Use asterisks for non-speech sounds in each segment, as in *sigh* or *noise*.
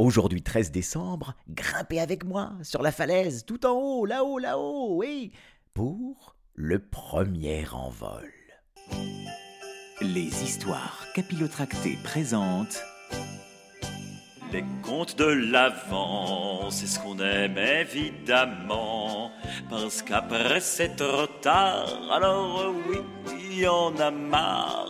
Aujourd'hui 13 décembre, grimpez avec moi sur la falaise, tout en haut, là-haut, là-haut, oui, pour le premier envol. Les histoires capillotractées présentent Les contes de l'avant, c'est ce qu'on aime évidemment, parce qu'après c'est trop alors oui, il y en a marre.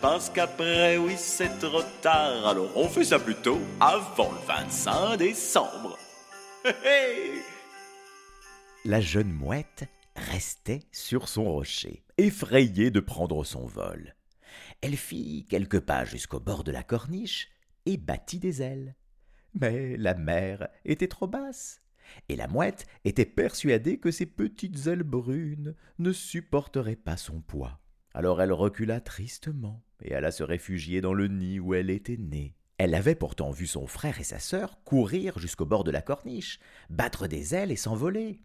Parce qu'après, oui, c'est trop tard. Alors on fait ça plutôt avant le 25 décembre. La jeune mouette restait sur son rocher, effrayée de prendre son vol. Elle fit quelques pas jusqu'au bord de la corniche et battit des ailes. Mais la mer était trop basse, et la mouette était persuadée que ses petites ailes brunes ne supporteraient pas son poids. Alors elle recula tristement et alla se réfugier dans le nid où elle était née. Elle avait pourtant vu son frère et sa sœur courir jusqu'au bord de la corniche, battre des ailes et s'envoler.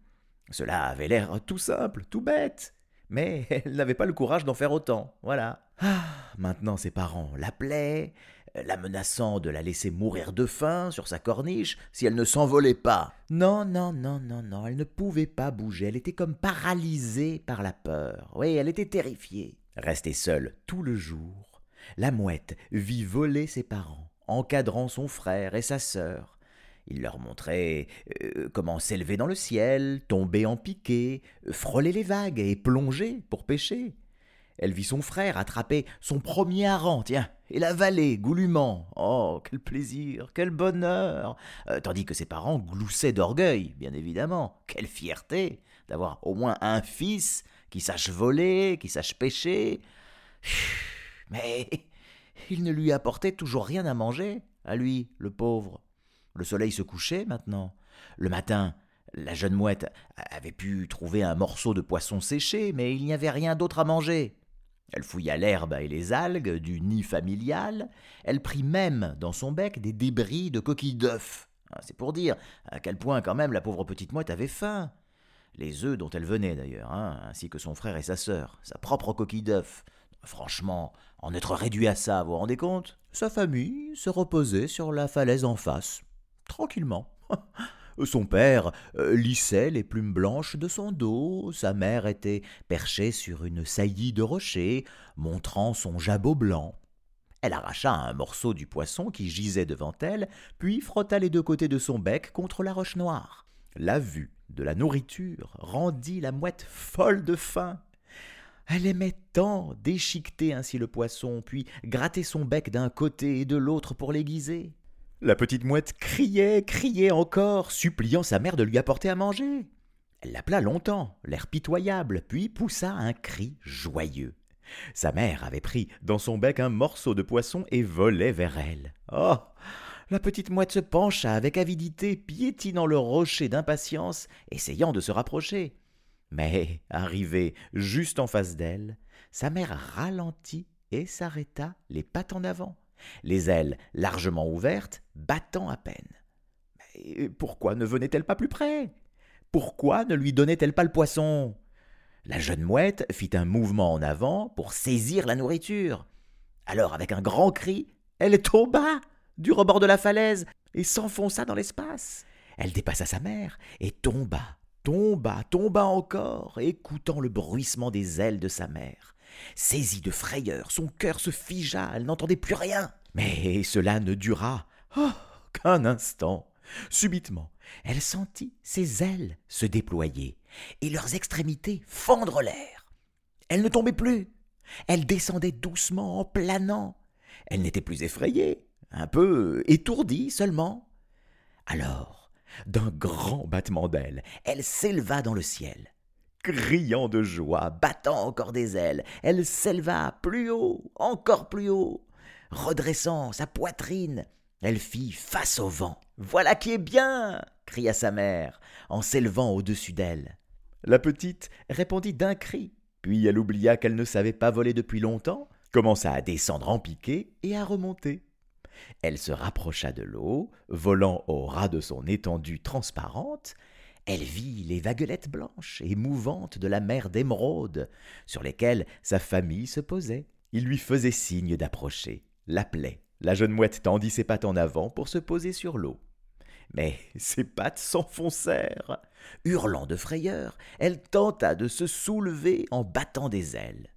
Cela avait l'air tout simple, tout bête. Mais *laughs* elle n'avait pas le courage d'en faire autant. Voilà. Ah, maintenant ses parents l'appelaient, la menaçant de la laisser mourir de faim sur sa corniche si elle ne s'envolait pas. Non, non, non, non, non, elle ne pouvait pas bouger, elle était comme paralysée par la peur. Oui, elle était terrifiée. Restée seule tout le jour, la mouette vit voler ses parents, encadrant son frère et sa sœur. Il leur montrait euh, comment s'élever dans le ciel, tomber en piqué, frôler les vagues et plonger pour pêcher. Elle vit son frère attraper son premier hareng, tiens, et l'avaler goulûment. Oh, quel plaisir, quel bonheur euh, Tandis que ses parents gloussaient d'orgueil, bien évidemment. Quelle fierté d'avoir au moins un fils qui sache voler, qui sache pêcher. Mais il ne lui apportait toujours rien à manger, à lui, le pauvre. Le soleil se couchait maintenant. Le matin, la jeune mouette avait pu trouver un morceau de poisson séché, mais il n'y avait rien d'autre à manger. Elle fouilla l'herbe et les algues du nid familial, elle prit même dans son bec des débris de coquilles d'œufs. Ah, c'est pour dire à quel point quand même la pauvre petite mouette avait faim les œufs dont elle venait d'ailleurs, hein, ainsi que son frère et sa sœur, sa propre coquille d'œuf. Franchement, en être réduit à ça, vous vous rendez compte? Sa famille se reposait sur la falaise en face, tranquillement. *laughs* Son père euh, lissait les plumes blanches de son dos, sa mère était perchée sur une saillie de rocher, montrant son jabot blanc. Elle arracha un morceau du poisson qui gisait devant elle, puis frotta les deux côtés de son bec contre la roche noire. La vue de la nourriture rendit la mouette folle de faim. Elle aimait tant déchiqueter ainsi le poisson, puis gratter son bec d'un côté et de l'autre pour l'aiguiser. La petite mouette criait, criait encore, suppliant sa mère de lui apporter à manger. Elle l'appela longtemps, l'air pitoyable, puis poussa un cri joyeux. Sa mère avait pris dans son bec un morceau de poisson et volait vers elle. Oh la petite mouette se pencha avec avidité, piétinant le rocher d'impatience, essayant de se rapprocher. Mais, arrivée juste en face d'elle, sa mère ralentit et s'arrêta, les pattes en avant, les ailes largement ouvertes, battant à peine. Mais pourquoi ne venait-elle pas plus près? Pourquoi ne lui donnait-elle pas le poisson? La jeune mouette fit un mouvement en avant pour saisir la nourriture. Alors, avec un grand cri, elle tomba du rebord de la falaise et s'enfonça dans l'espace. Elle dépassa sa mère et tomba, tomba, tomba encore, écoutant le bruissement des ailes de sa mère. Saisie de frayeur, son cœur se figea, elle n'entendait plus rien. Mais cela ne dura oh, qu'un instant. Subitement, elle sentit ses ailes se déployer et leurs extrémités fendre l'air. Elle ne tombait plus. Elle descendait doucement en planant. Elle n'était plus effrayée, un peu étourdie seulement. Alors, d'un grand battement d'ailes, elle s'éleva dans le ciel. Criant de joie, battant encore des ailes, elle s'éleva plus haut, encore plus haut. Redressant sa poitrine, elle fit face au vent. Voilà qui est bien cria sa mère, en s'élevant au-dessus d'elle. La petite répondit d'un cri, puis elle oublia qu'elle ne savait pas voler depuis longtemps, commença à descendre en piqué et à remonter. Elle se rapprocha de l'eau, volant au ras de son étendue transparente, elle vit les vaguelettes blanches et mouvantes de la mer d'émeraude, sur lesquelles sa famille se posait. Il lui faisait signe d'approcher, l'appelait. La jeune mouette tendit ses pattes en avant pour se poser sur l'eau. Mais *laughs* ses pattes s'enfoncèrent. Hurlant de frayeur, elle tenta de se soulever en battant des ailes.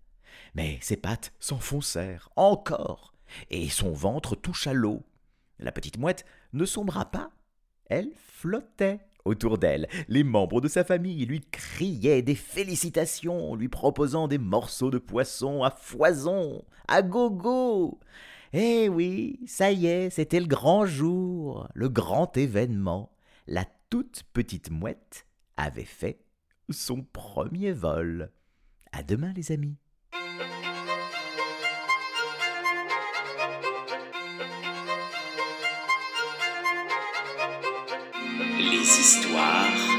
Mais ses pattes s'enfoncèrent encore, et son ventre toucha l'eau. La petite mouette ne sombra pas, elle flottait. Autour d'elle, les membres de sa famille lui criaient des félicitations, lui proposant des morceaux de poisson à foison, à gogo. Eh oui, ça y est, c'était le grand jour, le grand événement. La toute petite mouette avait fait son premier vol. À demain, les amis. Les histoires